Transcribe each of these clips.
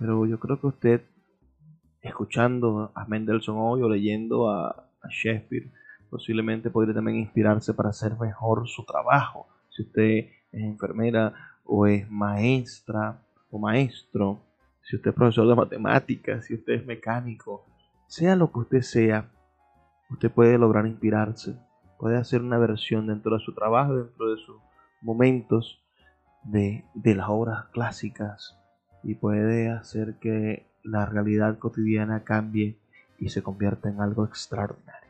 Pero yo creo que usted, escuchando a Mendelssohn hoy o leyendo a, a Shakespeare, posiblemente podría también inspirarse para hacer mejor su trabajo. Si usted es enfermera o es maestra o maestro, si usted es profesor de matemáticas, si usted es mecánico, sea lo que usted sea, usted puede lograr inspirarse, puede hacer una versión dentro de su trabajo, dentro de sus momentos de, de las obras clásicas y puede hacer que la realidad cotidiana cambie y se convierta en algo extraordinario.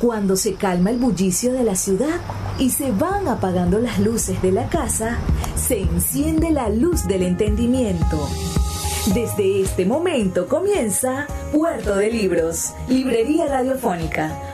Cuando se calma el bullicio de la ciudad y se van apagando las luces de la casa, se enciende la luz del entendimiento. Desde este momento comienza Puerto de Libros, Librería Radiofónica,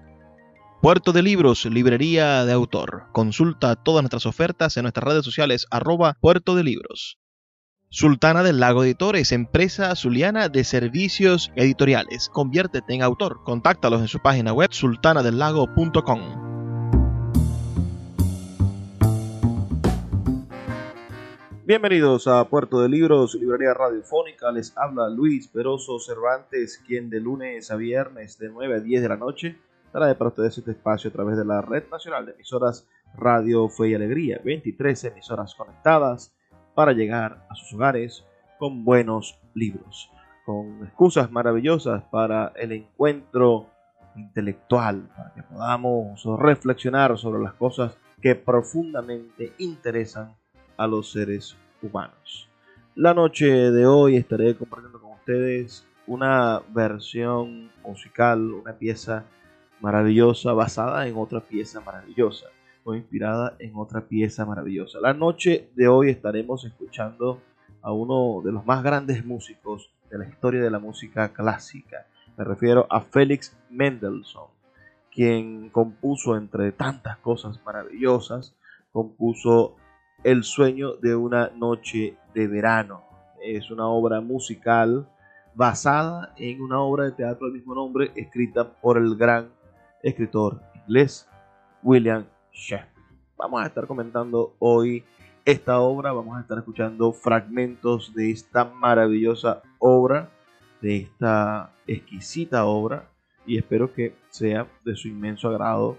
Puerto de Libros, Librería de Autor. Consulta todas nuestras ofertas en nuestras redes sociales arroba Puerto de Libros. Sultana del Lago Editores, empresa zuliana de servicios editoriales. Conviértete en autor. Contáctalos en su página web sultanadelago.com. Bienvenidos a Puerto de Libros, Librería Radiofónica. Les habla Luis Peroso Cervantes, quien de lunes a viernes de 9 a 10 de la noche trae para ustedes este espacio a través de la Red Nacional de Emisoras Radio Fe y Alegría. 23 emisoras conectadas para llegar a sus hogares con buenos libros, con excusas maravillosas para el encuentro intelectual, para que podamos reflexionar sobre las cosas que profundamente interesan a los seres humanos. La noche de hoy estaré compartiendo con ustedes una versión musical, una pieza maravillosa basada en otra pieza maravillosa o inspirada en otra pieza maravillosa. La noche de hoy estaremos escuchando a uno de los más grandes músicos de la historia de la música clásica. Me refiero a Félix Mendelssohn, quien compuso entre tantas cosas maravillosas, compuso el sueño de una noche de verano. Es una obra musical basada en una obra de teatro del mismo nombre, escrita por el gran escritor inglés William Shakespeare. Vamos a estar comentando hoy esta obra, vamos a estar escuchando fragmentos de esta maravillosa obra, de esta exquisita obra, y espero que sea de su inmenso agrado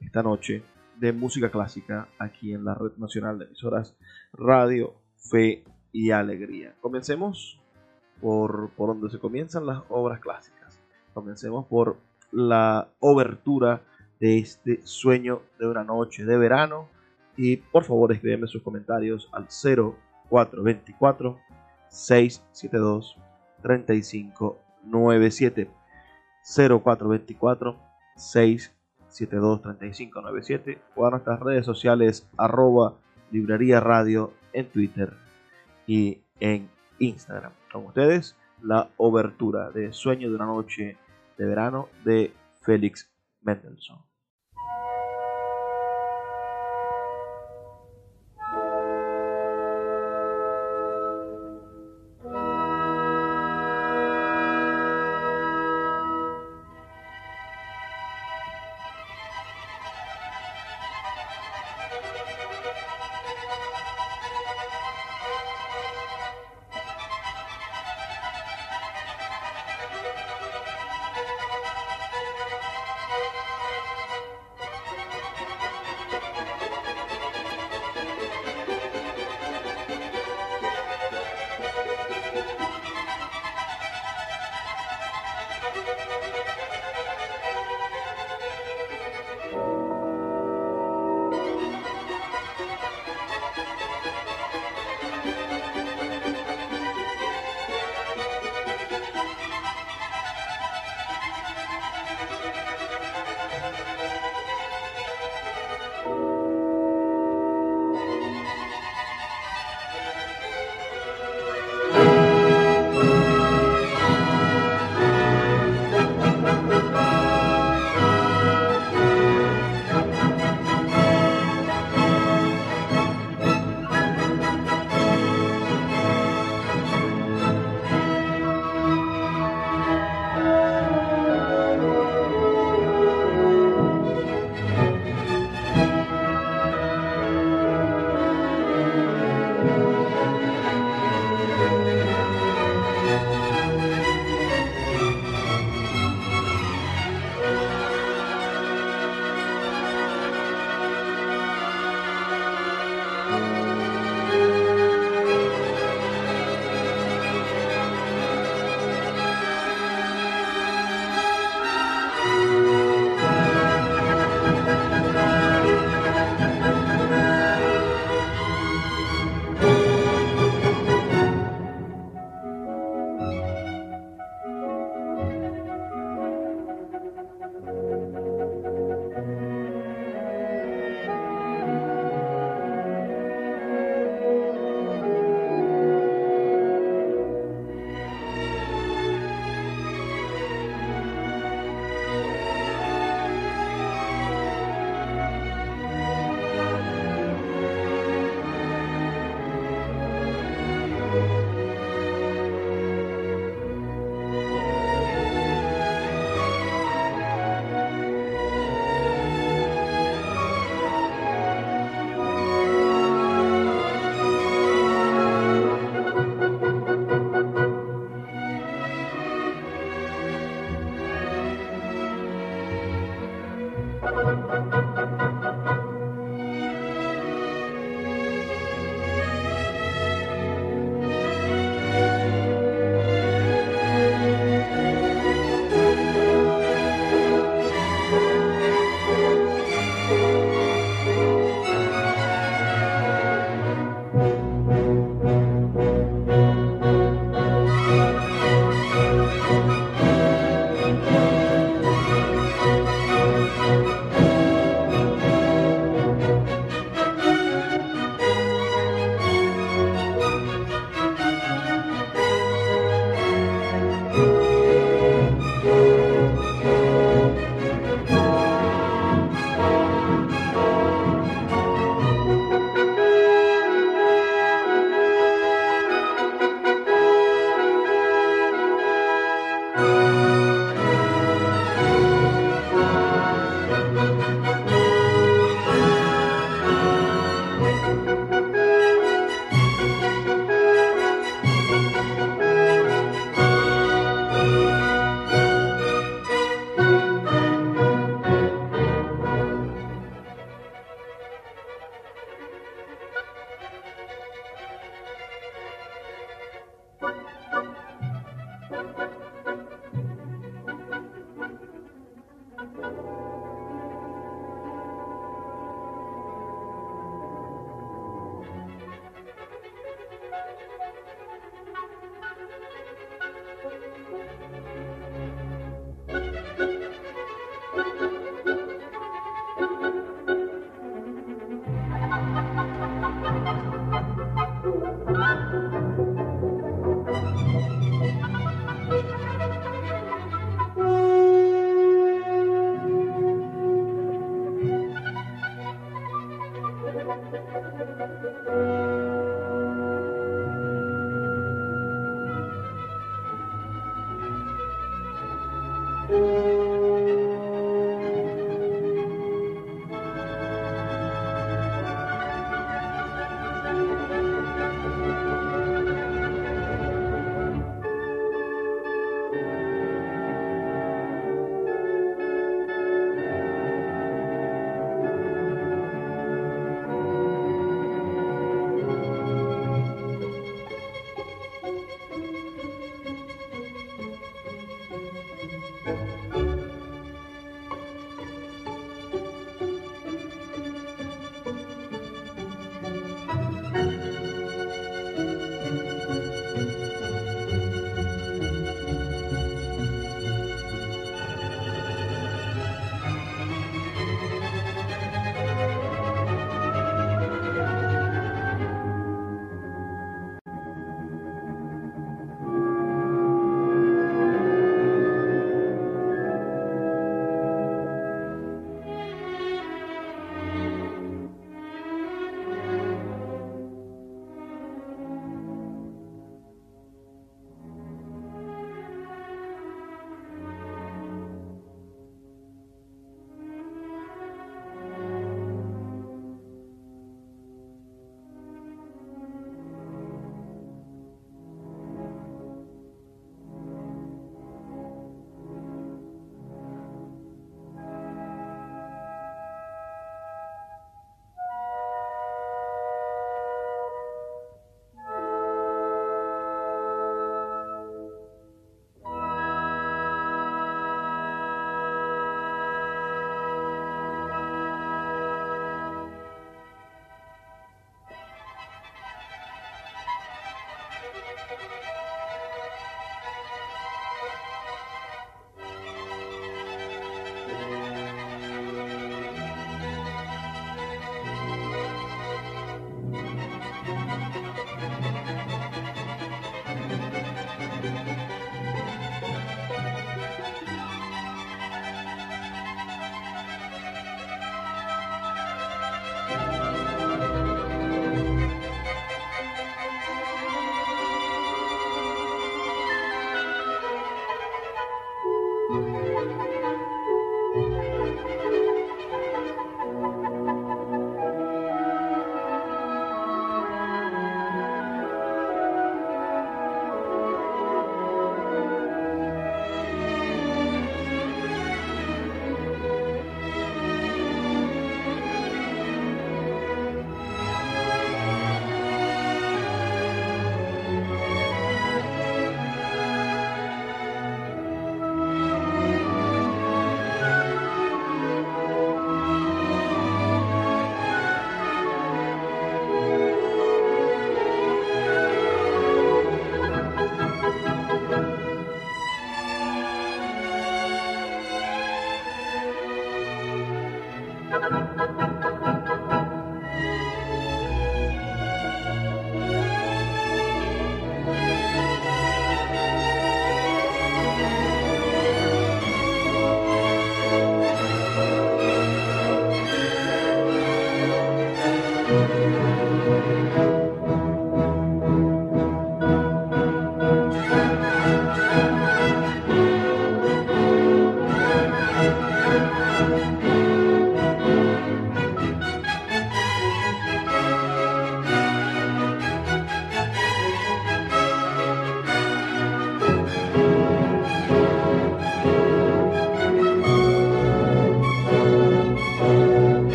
esta noche de música clásica aquí en la Red Nacional de Emisoras Radio, Fe y Alegría. Comencemos por, por donde se comienzan las obras clásicas. Comencemos por la obertura de este sueño de una noche de verano. Y por favor escríbeme sus comentarios al 0424 672 3597 0424 672 723597 o a nuestras redes sociales arroba librería radio en Twitter y en Instagram. Con ustedes la obertura de Sueño de una noche de verano de Félix Mendelssohn.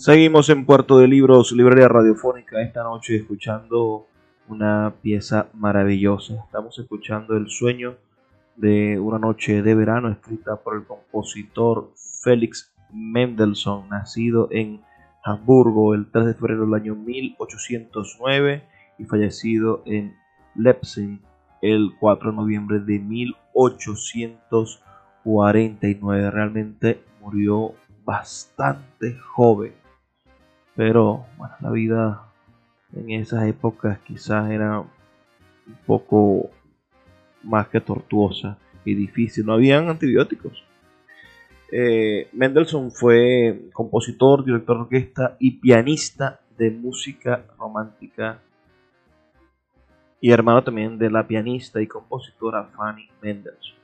Seguimos en Puerto de Libros, Librería Radiofónica, esta noche escuchando una pieza maravillosa. Estamos escuchando El sueño de una noche de verano, escrita por el compositor Félix Mendelssohn, nacido en Hamburgo el 3 de febrero del año 1809 y fallecido en Leipzig el 4 de noviembre de 1849. Realmente murió bastante joven pero bueno, la vida en esas épocas quizás era un poco más que tortuosa y difícil. No habían antibióticos. Eh, Mendelssohn fue compositor, director de orquesta y pianista de música romántica y hermano también de la pianista y compositora Fanny Mendelssohn.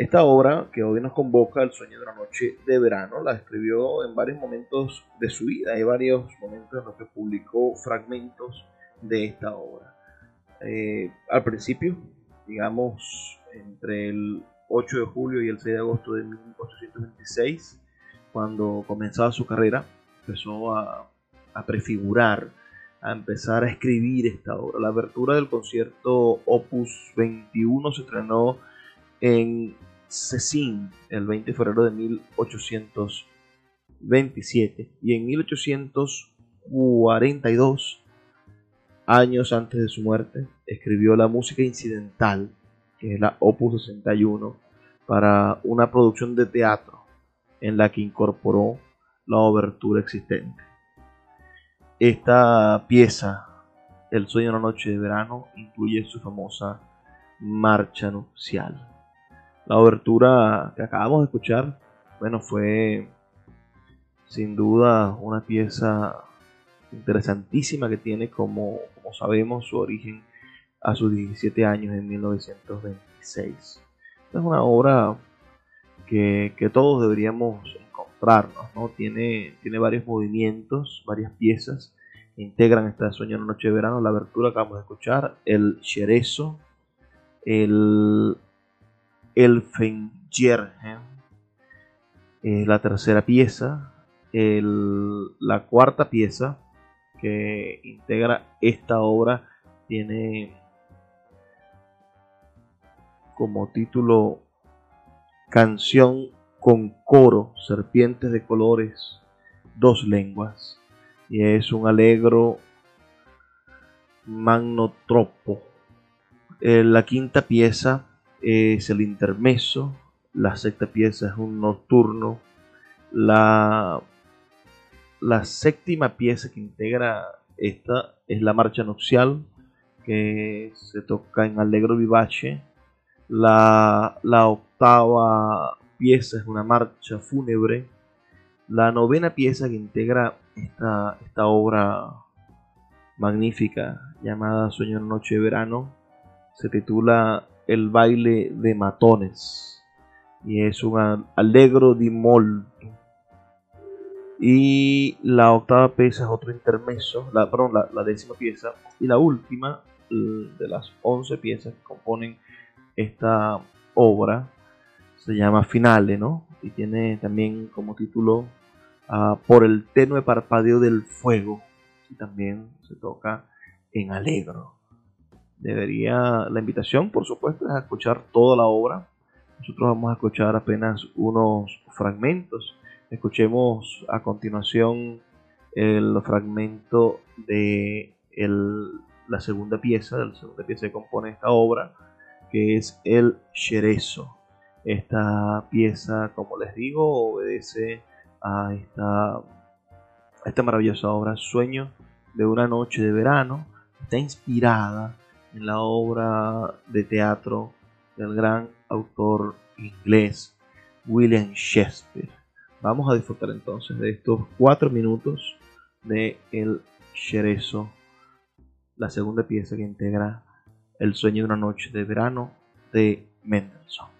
Esta obra que hoy nos convoca, El sueño de la noche de verano, la escribió en varios momentos de su vida. Hay varios momentos en los que publicó fragmentos de esta obra. eh, al principio, digamos, entre el 8 de julio y el 6 de agosto de 1826, cuando comenzaba su carrera, empezó a, a prefigurar, a empezar a escribir esta obra. La abertura del concierto Opus 21 se estrenó en Cecín el 20 de febrero de 1827 y en 1842, años antes de su muerte, escribió la música incidental, que es la Opus 61, para una producción de teatro en la que incorporó la obertura existente. Esta pieza, El sueño de una noche de verano, incluye su famosa marcha nupcial. La obertura que acabamos de escuchar, bueno, fue sin duda una pieza interesantísima que tiene como, sabemos su origen a sus 17 años en 1926. Es una obra que, que todos deberíamos encontrarnos, ¿no? Tiene, tiene varios movimientos, varias piezas que integran esta Sueño en la Noche de Verano, la abertura que acabamos de escuchar, el Cherezo, el Elfenjergen, es la tercera pieza, la cuarta pieza que integra esta obra tiene como título Canción con coro, serpientes de colores, dos lenguas, y es un alegro magnotropo. Eh, la quinta pieza es el intermeso, la sexta pieza es un nocturno, la, la séptima pieza que integra esta es la marcha nupcial que se toca en Allegro Vivace, la, la octava pieza es una marcha fúnebre, la novena pieza que integra esta, esta obra magnífica llamada Sueño Noche de Verano se titula el baile de matones. Y es un allegro di molto. Y la octava pieza es otro intermeso la, perdón, la, décima pieza. Y la última de las once piezas que componen esta obra se llama Finale, ¿no? Y tiene también como título ah, Por el tenue parpadeo del fuego. Y también se toca en Alegro debería, la invitación por supuesto es escuchar toda la obra. Nosotros vamos a escuchar apenas unos fragmentos. Escuchemos a continuación el fragmento de la segunda pieza, de la segunda pieza que compone esta obra, que es el Sherezo. Esta pieza, como les digo, obedece a esta, a esta maravillosa obra, Sueño de una noche de verano. Está inspirada en la obra de teatro del gran autor inglés William Shakespeare. Vamos a disfrutar entonces de estos cuatro minutos de El Sherezo, la segunda pieza que integra El sueño de una noche de verano de Mendelssohn.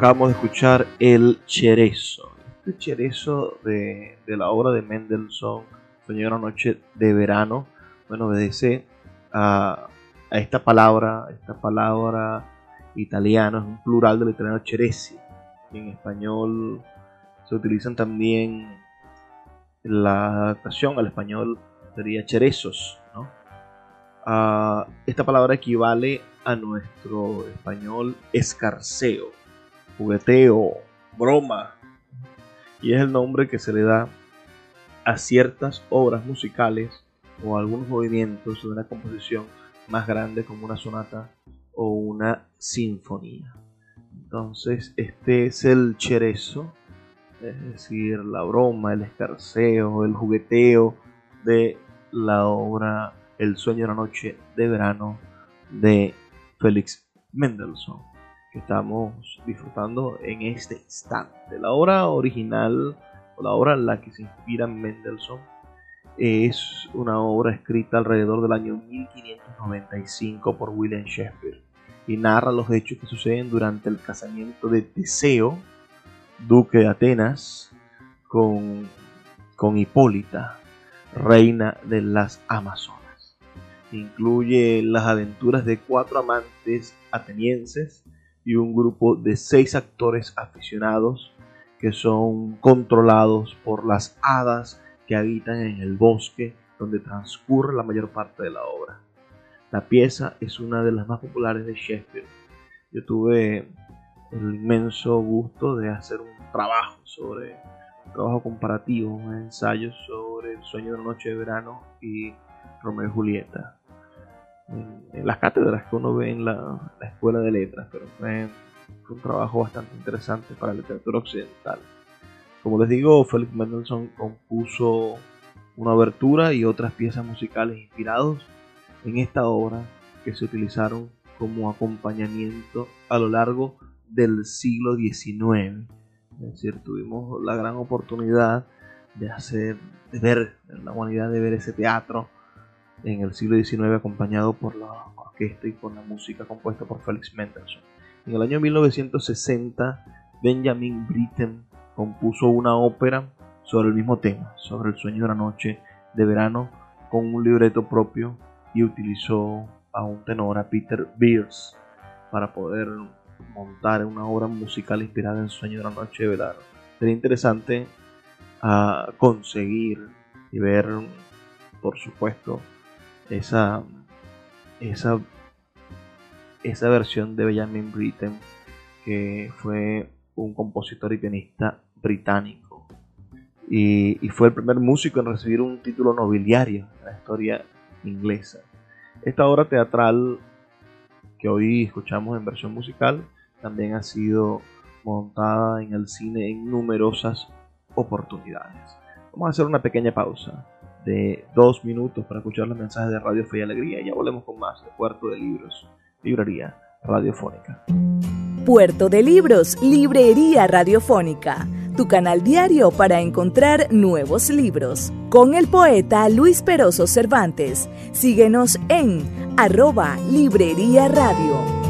Acabamos de escuchar El Cherezo. Este Cherezo de, la obra de Mendelssohn, Señora Noche de Verano, bueno, obedece a, esta palabra, esta palabra italiana, es un plural del italiano cerezi. En español se utilizan también la adaptación al español sería cherezos. Ah, esta palabra equivale a nuestro español escarceo jugueteo, broma, y es el nombre que se le da a ciertas obras musicales o algunos movimientos de una composición más grande como una sonata o una sinfonía. Entonces, este es el cherezo, es decir, la broma, el escarceo, el jugueteo de la obra El sueño de la noche de verano de Félix Mendelssohn que estamos disfrutando en este instante. La obra original, o la obra en la que se inspira Mendelssohn, es una obra escrita alrededor del año 1595 por William Shakespeare y narra los hechos que suceden durante el casamiento de Teseo, duque de Atenas, con, con Hipólita, reina de las Amazonas. Incluye las aventuras de cuatro amantes atenienses y un grupo de seis actores aficionados que son controlados por las hadas que habitan en el bosque donde transcurre la mayor parte de la obra. La pieza es una de las más populares de Shakespeare. Yo tuve el inmenso gusto de hacer un trabajo sobre un trabajo comparativo, un ensayo sobre el sueño de la noche de verano y Romeo y Julieta en, las cátedras que uno ve en la, escuela de letras, pero fue, un trabajo bastante interesante para la literatura occidental. Como les digo, Felix Mendelssohn compuso una abertura y otras piezas musicales inspirados en esta obra que se utilizaron como acompañamiento a lo largo del siglo XIX. Es decir, tuvimos la gran oportunidad de hacer, de ver, la humanidad de ver ese teatro en el siglo XIX acompañado por la orquesta y por la música compuesta por Felix Mendelssohn. En el año 1960, Benjamin Britten compuso una ópera sobre el mismo tema, sobre el sueño de la noche de verano, con un libreto propio y utilizó a un tenor, a Peter Beers, para poder montar una obra musical inspirada en Sueño de la Noche de Verano. Sería interesante a conseguir y ver, por supuesto, esa, esa, esa versión de Benjamin Britten, que fue un compositor y pianista británico. Y, y, fue el primer músico en recibir un título nobiliario en la historia inglesa. Esta obra teatral que hoy escuchamos en versión musical también ha sido montada en el cine en numerosas oportunidades. Vamos a hacer una pequeña pausa de dos minutos para escuchar los mensajes de Radio Fe y Alegría y ya volvemos con más de Puerto de Libros, Librería Radiofónica. Puerto de Libros, Librería Radiofónica, tu canal diario para encontrar nuevos libros. Con el poeta Luis Peroso Cervantes. Síguenos en arroba Librería Radio.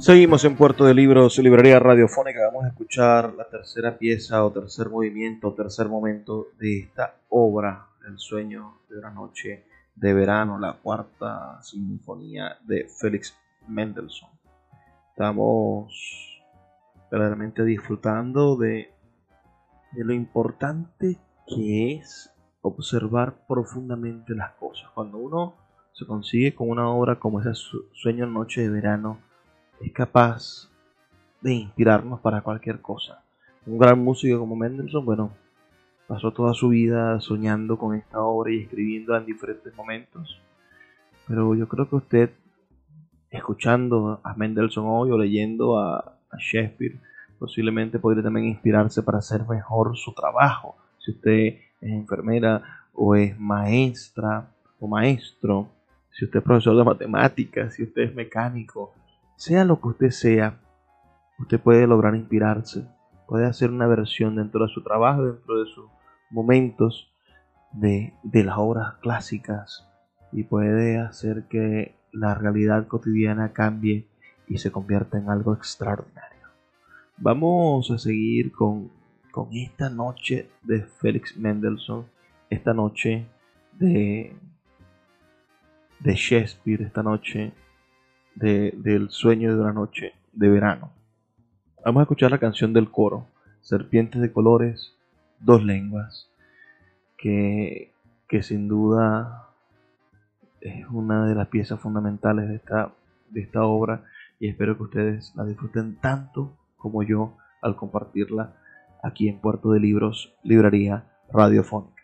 Seguimos en Puerto de Libros, librería radiofónica. Vamos a escuchar la tercera pieza o tercer movimiento o tercer momento de esta obra, El sueño de una noche de verano, la cuarta sinfonía de Félix Mendelssohn. Estamos verdaderamente disfrutando de, de lo importante que es observar profundamente las cosas. Cuando uno se consigue con una obra como ese sueño noche de verano, es capaz de inspirarnos para cualquier cosa. Un gran músico como Mendelssohn, bueno, pasó toda su vida soñando con esta obra y escribiendo en diferentes momentos. Pero yo creo que usted, escuchando a Mendelssohn hoy o leyendo a, a Shakespeare, posiblemente podría también inspirarse para hacer mejor su trabajo. Si usted es enfermera o es maestra o maestro, si usted es profesor de matemáticas, si usted es mecánico, sea lo que usted sea, usted puede lograr inspirarse, puede hacer una versión dentro de su trabajo, dentro de sus momentos de, las obras clásicas y puede hacer que la realidad cotidiana cambie y se convierta en algo extraordinario. Vamos a seguir con con esta noche de Félix Mendelssohn, esta noche de, de Shakespeare, esta noche de, del sueño de una noche de verano. Vamos a escuchar la canción del coro, Serpientes de colores, dos lenguas, que, que sin duda es una de las piezas fundamentales de esta, de esta obra y espero que ustedes la disfruten tanto como yo al compartirla aquí en Puerto de Libros, Librería Radiofónica.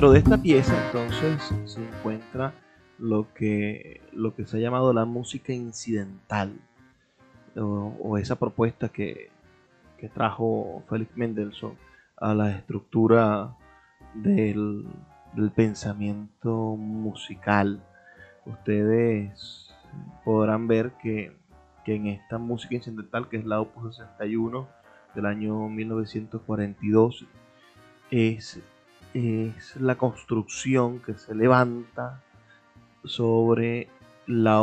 Dentro de esta pieza entonces se encuentra lo que, lo que se ha llamado la música incidental o, esa propuesta que, trajo Félix Mendelssohn a la estructura del, pensamiento musical. Ustedes podrán ver que, que, en esta música incidental, que es la Opus 61 del año 1942, es, es la construcción que se levanta sobre la,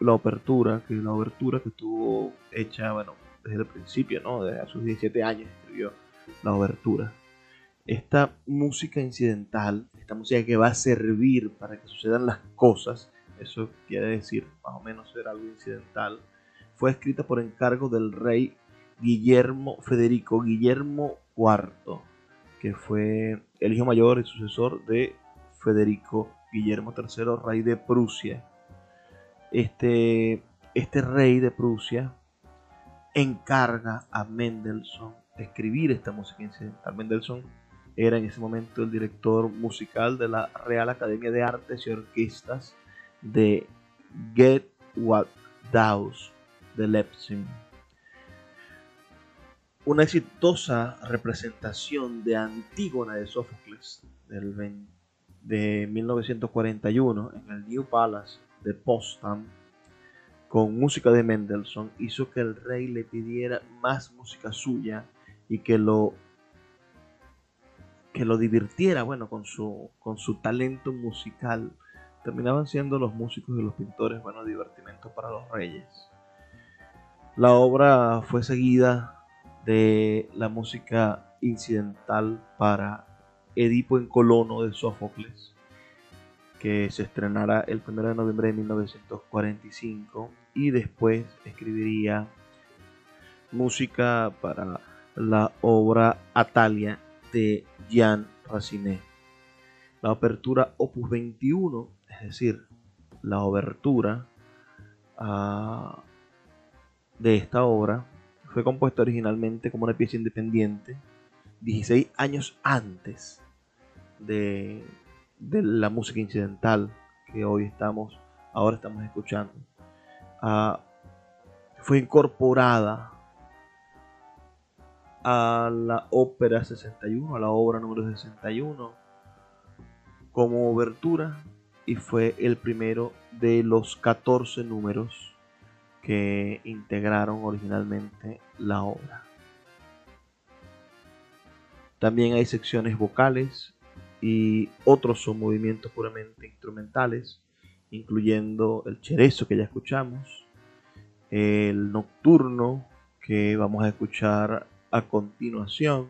la apertura, que la abertura que estuvo hecha, bueno, desde el principio, ¿no? Desde sus 17 años escribió la abertura. Esta música incidental, esta música que va a servir para que sucedan las cosas, eso quiere decir más o menos ser algo incidental, fue escrita por encargo del rey Guillermo Federico Guillermo IV, fue el hijo mayor y sucesor de Federico Guillermo III, rey de Prusia. Este, este rey de Prusia encarga a Mendelssohn escribir esta música incidental. Mendelssohn era en ese momento el director musical de la Real Academia de Artes y Orquestas de Get What de Leipzig. Una exitosa representación de Antígona de Sófocles del de 1941 en el New Palace de Potsdam con música de Mendelssohn hizo que el rey le pidiera más música suya y que lo que lo divirtiera, bueno, con su, con su talento musical. Terminaban siendo los músicos y los pintores, bueno, divertimentos para los reyes. La obra fue seguida de la música incidental para Edipo en Colono de Sófocles, que se estrenará el 1 de noviembre de 1945 y después escribiría música para la obra Atalia de Jean Racine. La apertura Opus 21, es decir, la obertura ah, de esta obra, fue compuesta originalmente como una pieza independiente 16 años antes de, la música incidental que hoy estamos, ahora estamos escuchando. Ah, fue incorporada a la ópera 61, a la obra número 61, como obertura y fue el primero de los 14 números que integraron originalmente la obra. También hay secciones vocales y otros son movimientos puramente instrumentales, incluyendo el cherezo que ya escuchamos, el nocturno que vamos a escuchar a continuación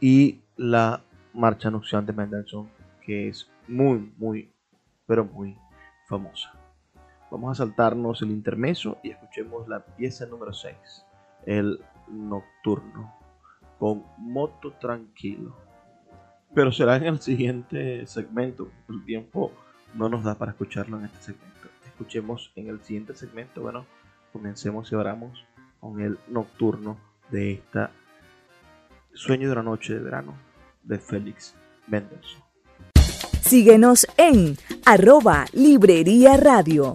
y la marcha nupcial de Mendelssohn que es muy muy pero muy famosa. Vamos a saltarnos el intermeso y escuchemos la pieza número 6, el nocturno, con moto tranquilo. Pero será en el siguiente segmento, el tiempo no nos da para escucharlo en este segmento. Escuchemos en el siguiente segmento, bueno, comencemos y oramos con el nocturno de esta Sueño de la Noche de Verano de Félix Mendelssohn. Síguenos en arroba Librería Radio.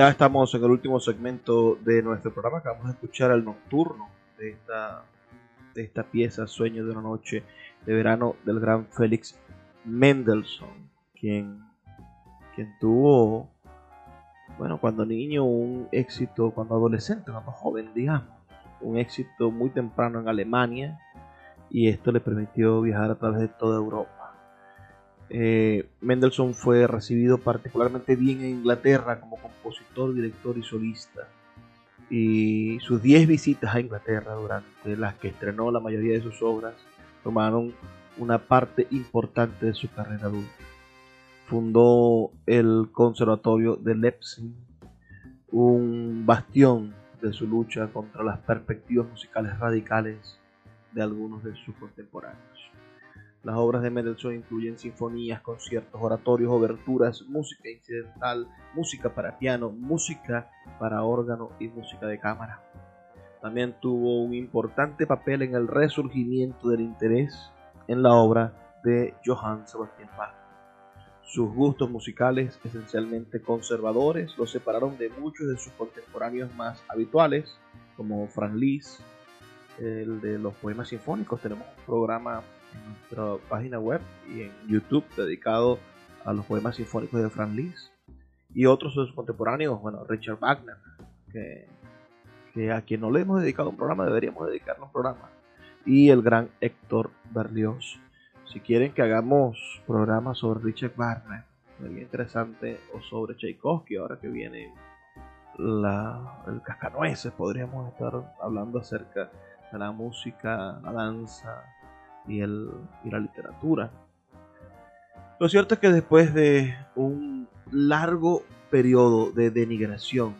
Ya estamos en el último segmento de nuestro programa. Acabamos de escuchar el nocturno de esta, de esta pieza, Sueño de una noche de verano, del gran Félix Mendelssohn, quien, quien tuvo, bueno, cuando niño un éxito, cuando adolescente, cuando joven, digamos, un éxito muy temprano en Alemania y esto le permitió viajar a través de toda Europa. Eh, Mendelssohn fue recibido particularmente bien en Inglaterra como compositor, director y solista. Y sus 10 visitas a Inglaterra, durante las que estrenó la mayoría de sus obras, tomaron una parte importante de su carrera adulta. Fundó el Conservatorio de Leipzig, un bastión de su lucha contra las perspectivas musicales radicales de algunos de sus contemporáneos. Las obras de Mendelssohn incluyen sinfonías, conciertos, oratorios, oberturas, música incidental, música para piano, música para órgano y música de cámara. También tuvo un importante papel en el resurgimiento del interés en la obra de Johann Sebastian Bach. Sus gustos musicales, esencialmente conservadores, lo separaron de muchos de sus contemporáneos más habituales, como Franz Liszt, el de los poemas sinfónicos. Tenemos un programa nuestra página web y en YouTube dedicado a los poemas sinfónicos de Franz Liszt y otros de sus contemporáneos, bueno, Richard Wagner, que, que, a quien no le hemos dedicado un programa deberíamos dedicarle un programa, y el gran Héctor Berlioz. Si quieren que hagamos programas sobre Richard Wagner, muy interesante, o sobre Tchaikovsky, ahora que viene la, el cascanueces, podríamos estar hablando acerca de la música, la danza, y, el, y la literatura. Lo cierto es que después de un largo periodo de denigración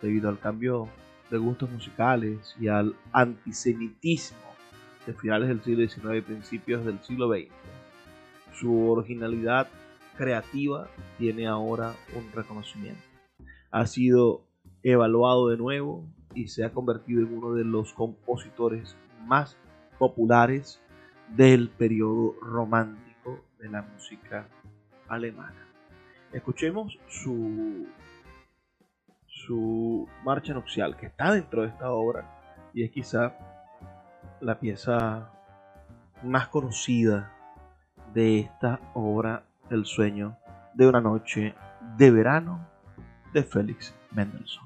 debido al cambio de gustos musicales y al antisemitismo de finales del siglo XIX y principios del siglo XX, su originalidad creativa tiene ahora un reconocimiento. Ha sido evaluado de nuevo y se ha convertido en uno de los compositores más populares del periodo romántico de la música alemana. Escuchemos su, su marcha nupcial, que está dentro de esta obra y es quizá la pieza más conocida de esta obra, El sueño de una noche de verano de Félix Mendelssohn.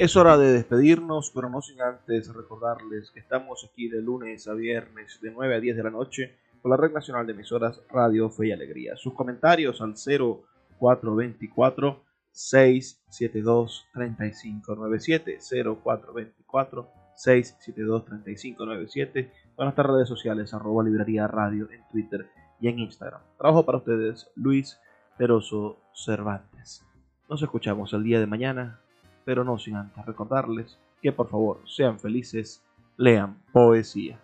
Es hora de despedirnos, pero no sin antes recordarles que estamos aquí de lunes a viernes de 9 a 10 de la noche con la Red Nacional de Emisoras Radio Fe y Alegría. Sus comentarios al 0424 672 3597 0424 672 3597 con nuestras redes sociales arroba librería radio en Twitter y en Instagram. Trabajo para ustedes Luis Peroso Cervantes. Nos escuchamos el día de mañana pero no sin antes recordarles que por favor sean felices, lean poesía.